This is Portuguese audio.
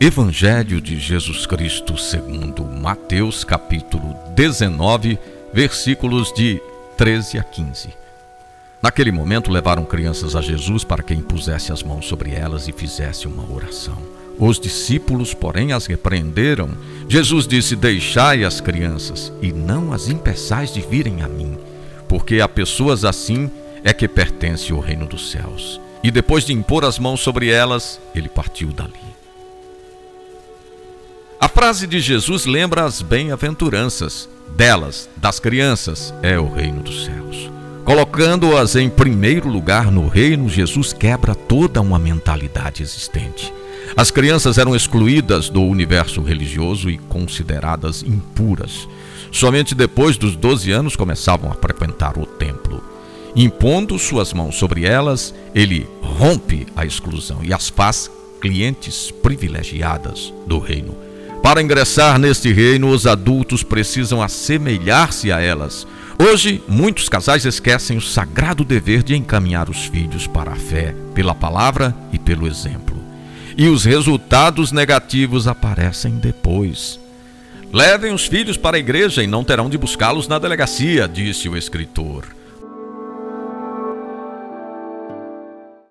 Evangelho de Jesus Cristo segundo Mateus capítulo 19, versículos de 13 a 15. Naquele momento levaram crianças a Jesus para que impusesse as mãos sobre elas e fizesse uma oração. Os discípulos, porém, as repreenderam. Jesus disse: Deixai as crianças e não as impeçais de virem a mim, porque a pessoas assim é que pertence o reino dos céus. E depois de impor as mãos sobre elas, ele partiu dali. A frase de Jesus lembra as bem-aventuranças. Delas, das crianças, é o reino dos céus. Colocando-as em primeiro lugar no reino, Jesus quebra toda uma mentalidade existente. As crianças eram excluídas do universo religioso e consideradas impuras. Somente depois dos 12 anos começavam a frequentar o templo. Impondo suas mãos sobre elas, ele rompe a exclusão e as faz clientes privilegiadas do reino. Para ingressar neste reino, os adultos precisam assemelhar-se a elas. Hoje, muitos casais esquecem o sagrado dever de encaminhar os filhos para a fé, pela palavra e pelo exemplo. E os resultados negativos aparecem depois. Levem os filhos para a igreja e não terão de buscá-los na delegacia, disse o escritor.